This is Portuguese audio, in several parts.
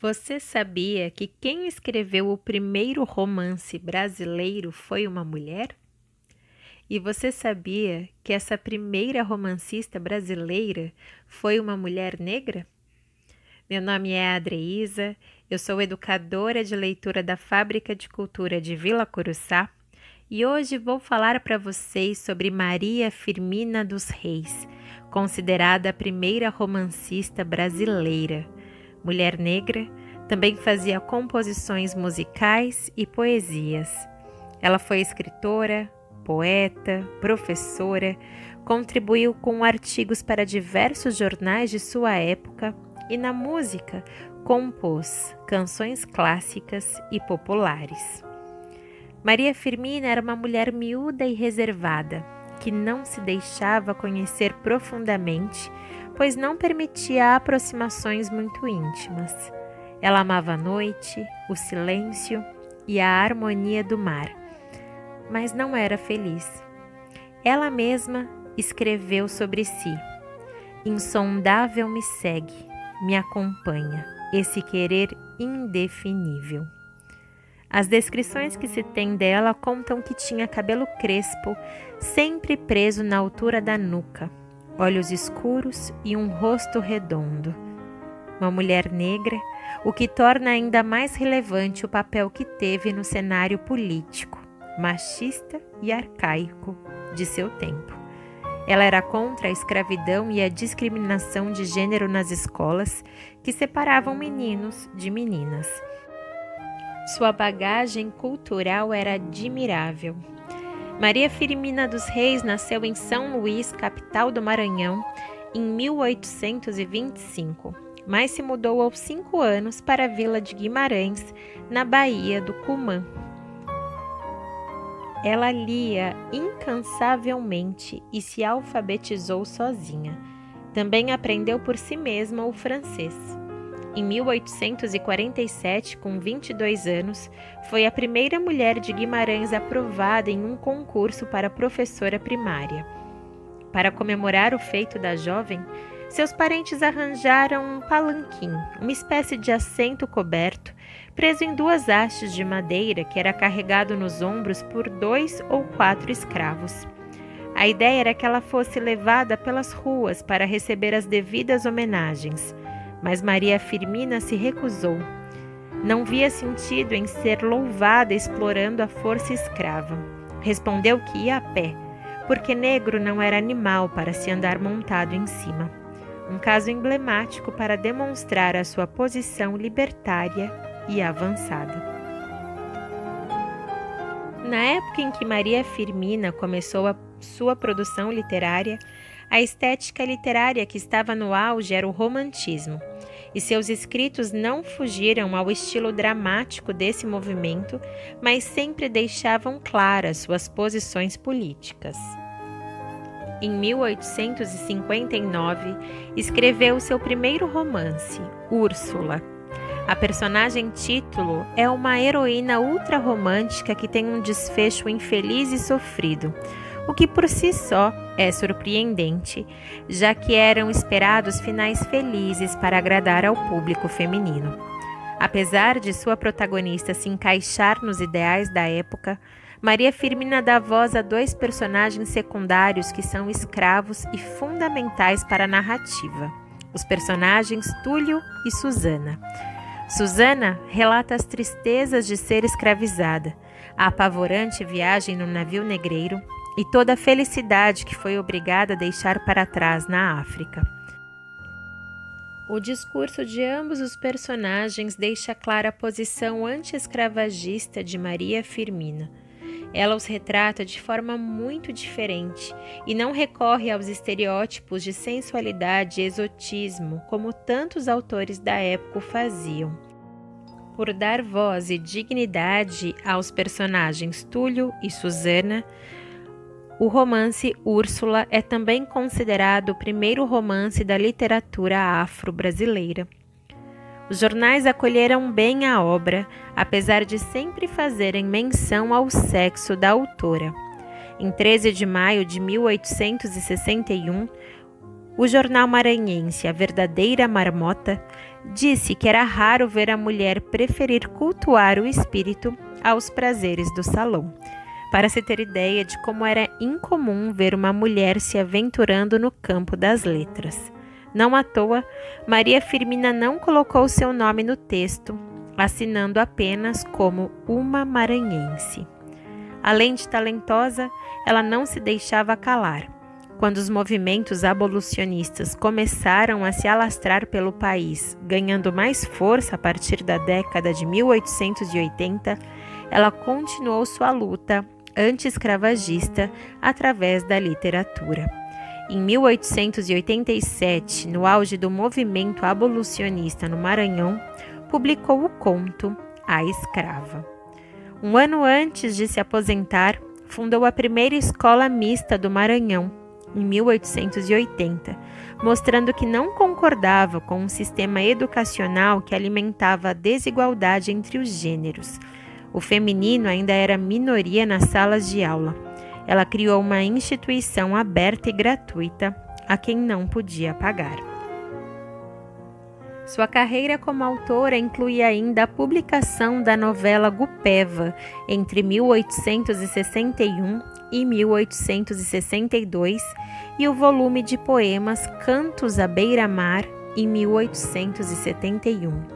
Você sabia que quem escreveu o primeiro romance brasileiro foi uma mulher? E você sabia que essa primeira romancista brasileira foi uma mulher negra? Meu nome é Adreísa, eu sou educadora de leitura da Fábrica de Cultura de Vila Curuçá e hoje vou falar para vocês sobre Maria Firmina dos Reis, considerada a primeira romancista brasileira mulher negra, também fazia composições musicais e poesias. Ela foi escritora, poeta, professora, contribuiu com artigos para diversos jornais de sua época e na música compôs canções clássicas e populares. Maria Firmina era uma mulher miúda e reservada, que não se deixava conhecer profundamente pois não permitia aproximações muito íntimas. Ela amava a noite, o silêncio e a harmonia do mar, mas não era feliz. Ela mesma escreveu sobre si: Insondável me segue, me acompanha, esse querer indefinível. As descrições que se tem dela contam que tinha cabelo crespo, sempre preso na altura da nuca olhos escuros e um rosto redondo. Uma mulher negra, o que torna ainda mais relevante o papel que teve no cenário político, machista e arcaico de seu tempo. Ela era contra a escravidão e a discriminação de gênero nas escolas, que separavam meninos de meninas. Sua bagagem cultural era admirável Maria Firmina dos Reis nasceu em São Luís, capital do Maranhão, em 1825, mas se mudou aos cinco anos para a vila de Guimarães, na Baía do Cumã. Ela lia incansavelmente e se alfabetizou sozinha. Também aprendeu por si mesma o francês. Em 1847, com 22 anos, foi a primeira mulher de Guimarães aprovada em um concurso para professora primária. Para comemorar o feito da jovem, seus parentes arranjaram um palanquim, uma espécie de assento coberto, preso em duas hastes de madeira que era carregado nos ombros por dois ou quatro escravos. A ideia era que ela fosse levada pelas ruas para receber as devidas homenagens mas Maria Firmina se recusou. Não via sentido em ser louvada explorando a força escrava. Respondeu que ia a pé, porque negro não era animal para se andar montado em cima. Um caso emblemático para demonstrar a sua posição libertária e avançada. Na época em que Maria Firmina começou a sua produção literária, a estética literária que estava no auge era o romantismo, e seus escritos não fugiram ao estilo dramático desse movimento, mas sempre deixavam claras suas posições políticas. Em 1859, escreveu seu primeiro romance, Úrsula. A personagem título é uma heroína ultrarromântica que tem um desfecho infeliz e sofrido, o que por si só é surpreendente, já que eram esperados finais felizes para agradar ao público feminino. Apesar de sua protagonista se encaixar nos ideais da época, Maria Firmina dá voz a dois personagens secundários que são escravos e fundamentais para a narrativa: os personagens Túlio e Susana. Susana relata as tristezas de ser escravizada, a apavorante viagem no navio negreiro e toda a felicidade que foi obrigada a deixar para trás na África. O discurso de ambos os personagens deixa clara a posição anti-escravagista de Maria Firmina. Ela os retrata de forma muito diferente e não recorre aos estereótipos de sensualidade e exotismo como tantos autores da época faziam. Por dar voz e dignidade aos personagens Túlio e Susana, o romance Úrsula é também considerado o primeiro romance da literatura afro-brasileira. Os jornais acolheram bem a obra, apesar de sempre fazerem menção ao sexo da autora. Em 13 de maio de 1861, o jornal maranhense A Verdadeira Marmota disse que era raro ver a mulher preferir cultuar o espírito aos prazeres do salão. Para se ter ideia de como era incomum ver uma mulher se aventurando no campo das letras. Não à toa, Maria Firmina não colocou seu nome no texto, assinando apenas como uma maranhense. Além de talentosa, ela não se deixava calar. Quando os movimentos abolicionistas começaram a se alastrar pelo país, ganhando mais força a partir da década de 1880, ela continuou sua luta anti-escravagista através da literatura. Em 1887, no auge do movimento abolicionista no Maranhão, publicou o conto A Escrava. Um ano antes de se aposentar, fundou a primeira escola mista do Maranhão, em 1880, mostrando que não concordava com um sistema educacional que alimentava a desigualdade entre os gêneros. O feminino ainda era minoria nas salas de aula. Ela criou uma instituição aberta e gratuita a quem não podia pagar. Sua carreira como autora inclui ainda a publicação da novela Gupeva entre 1861 e 1862 e o volume de poemas Cantos à Beira-Mar em 1871.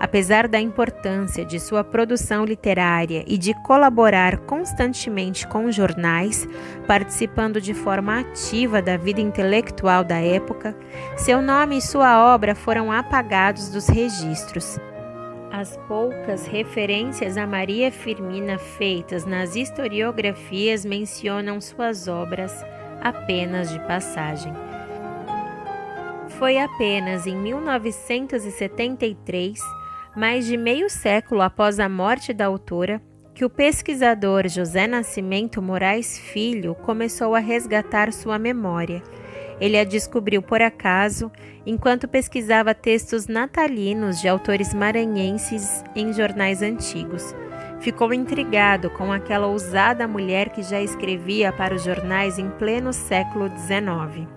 Apesar da importância de sua produção literária e de colaborar constantemente com jornais, participando de forma ativa da vida intelectual da época, seu nome e sua obra foram apagados dos registros. As poucas referências a Maria Firmina feitas nas historiografias mencionam suas obras apenas de passagem. Foi apenas em 1973 mais de meio século após a morte da autora, que o pesquisador José Nascimento Moraes Filho começou a resgatar sua memória. Ele a descobriu por acaso enquanto pesquisava textos natalinos de autores maranhenses em jornais antigos. Ficou intrigado com aquela ousada mulher que já escrevia para os jornais em pleno século XIX.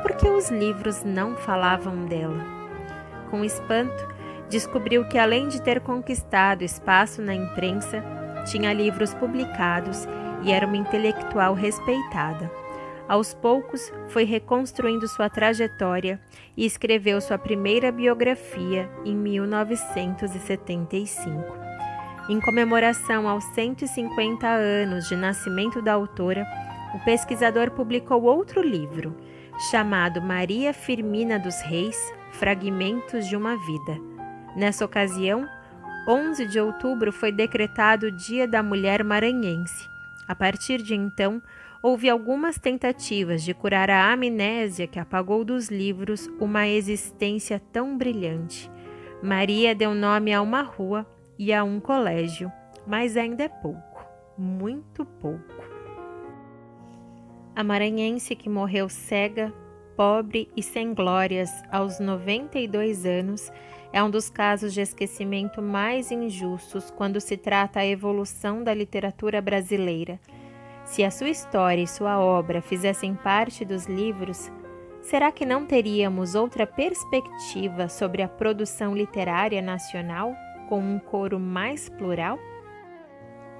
Por que os livros não falavam dela? Com espanto, descobriu que, além de ter conquistado espaço na imprensa, tinha livros publicados e era uma intelectual respeitada. Aos poucos, foi reconstruindo sua trajetória e escreveu sua primeira biografia em 1975. Em comemoração aos 150 anos de nascimento da autora, o pesquisador publicou outro livro, chamado Maria Firmina dos Reis Fragmentos de uma Vida Nessa ocasião, 11 de outubro foi decretado o Dia da Mulher Maranhense. A partir de então, houve algumas tentativas de curar a amnésia que apagou dos livros uma existência tão brilhante. Maria deu nome a uma rua e a um colégio, mas ainda é pouco, muito pouco. A maranhense que morreu cega, pobre e sem glórias aos 92 anos é um dos casos de esquecimento mais injustos quando se trata a evolução da literatura brasileira. Se a sua história e sua obra fizessem parte dos livros, será que não teríamos outra perspectiva sobre a produção literária nacional com um coro mais plural?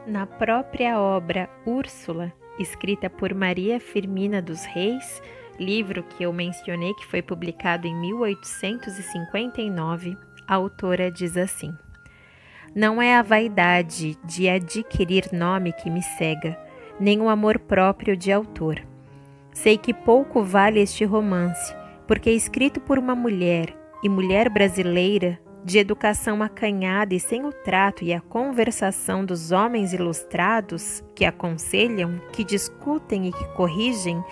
Na própria obra Úrsula, escrita por Maria Firmina dos Reis, livro que eu mencionei que foi publicado em 1859, a autora diz assim: Não é a vaidade de adquirir nome que me cega, nem o amor próprio de autor. Sei que pouco vale este romance, porque é escrito por uma mulher, e mulher brasileira, de educação acanhada e sem o trato e a conversação dos homens ilustrados que aconselham, que discutem e que corrigem,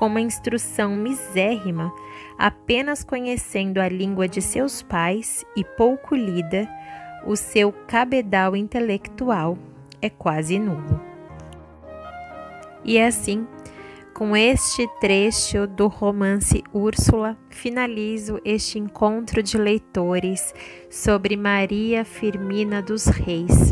com uma instrução misérrima, apenas conhecendo a língua de seus pais e pouco lida, o seu cabedal intelectual é quase nulo. E é assim, com este trecho do romance Úrsula, finalizo este encontro de leitores sobre Maria Firmina dos Reis,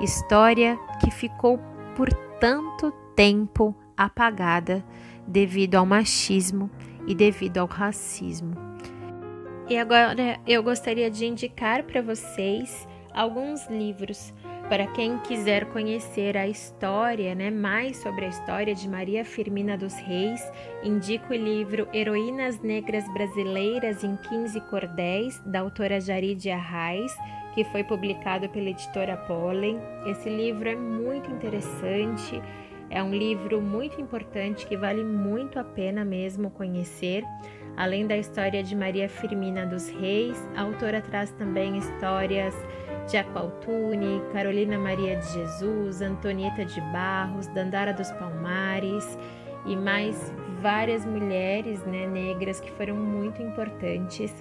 história que ficou por tanto tempo apagada devido ao machismo e devido ao racismo. E agora eu gostaria de indicar para vocês alguns livros para quem quiser conhecer a história, né, mais sobre a história de Maria Firmina dos Reis, indico o livro Heroínas Negras Brasileiras em 15 Cordéis, da autora Jaride Arraes, que foi publicado pela editora Pollen. Esse livro é muito interessante, é um livro muito importante que vale muito a pena mesmo conhecer. Além da história de Maria Firmina dos Reis, a autora traz também histórias de Aqualtune, Carolina Maria de Jesus, Antonieta de Barros, Dandara dos Palmares e mais várias mulheres né, negras que foram muito importantes,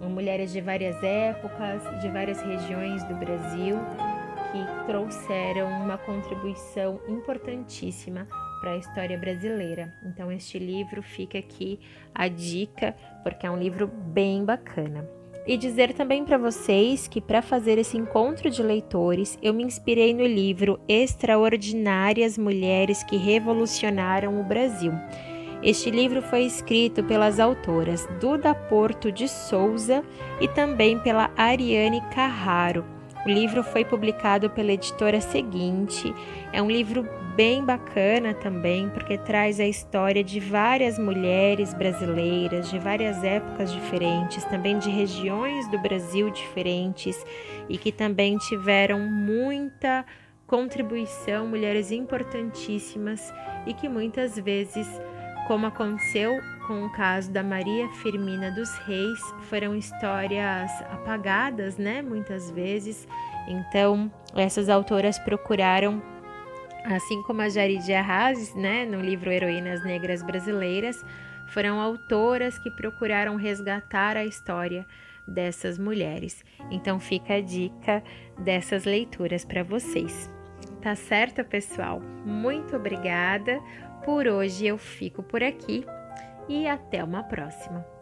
mulheres de várias épocas, de várias regiões do Brasil, que trouxeram uma contribuição importantíssima para a história brasileira. Então, este livro fica aqui a dica, porque é um livro bem bacana. E dizer também para vocês que para fazer esse encontro de leitores, eu me inspirei no livro Extraordinárias Mulheres que Revolucionaram o Brasil. Este livro foi escrito pelas autoras Duda Porto de Souza e também pela Ariane Carraro. O livro foi publicado pela editora Seguinte. É um livro bem bacana também, porque traz a história de várias mulheres brasileiras, de várias épocas diferentes, também de regiões do Brasil diferentes e que também tiveram muita contribuição, mulheres importantíssimas e que muitas vezes, como aconteceu com o caso da Maria Firmina dos Reis, foram histórias apagadas, né, muitas vezes. Então, essas autoras procuraram assim como a Jaridia Arraes, né, no livro Heroínas Negras Brasileiras, foram autoras que procuraram resgatar a história dessas mulheres. Então fica a dica dessas leituras para vocês. Tá certo, pessoal? Muito obrigada. Por hoje eu fico por aqui e até uma próxima.